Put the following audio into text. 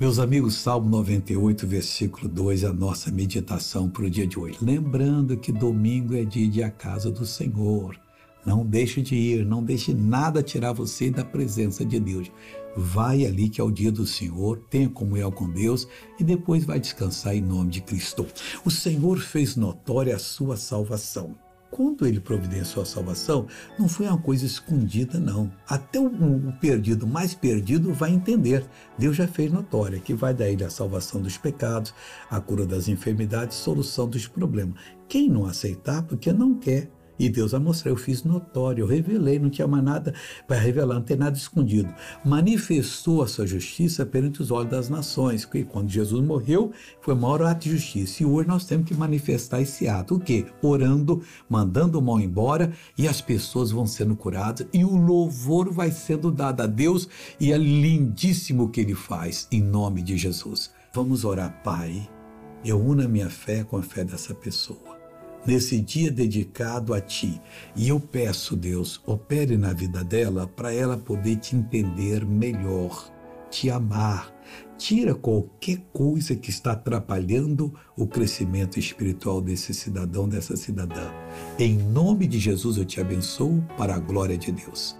Meus amigos, Salmo 98, versículo 2, a nossa meditação para o dia de hoje. Lembrando que domingo é dia de a casa do Senhor. Não deixe de ir, não deixe nada tirar você da presença de Deus. Vai ali que é o dia do Senhor, tenha comunhão com Deus e depois vai descansar em nome de Cristo. O Senhor fez notória a sua salvação quando ele providenciou a salvação, não foi uma coisa escondida, não. Até o, o, perdido mais perdido vai entender. Deus já fez notória que vai dar ele a salvação dos pecados, a cura das enfermidades, solução dos problemas. Quem não aceitar, porque não quer, e Deus vai mostrar, eu fiz notório, eu revelei, não tinha mais nada para revelar, não tem nada escondido. Manifestou a sua justiça perante os olhos das nações, que quando Jesus morreu, foi o maior ato de justiça. E hoje nós temos que manifestar esse ato. O quê? Orando, mandando o mal embora, e as pessoas vão sendo curadas, e o louvor vai sendo dado a Deus, e é lindíssimo o que ele faz, em nome de Jesus. Vamos orar, Pai. Eu uno a minha fé com a fé dessa pessoa nesse dia dedicado a ti. E eu peço, Deus, opere na vida dela para ela poder te entender melhor, te amar. Tira qualquer coisa que está atrapalhando o crescimento espiritual desse cidadão, dessa cidadã. Em nome de Jesus eu te abençoo para a glória de Deus.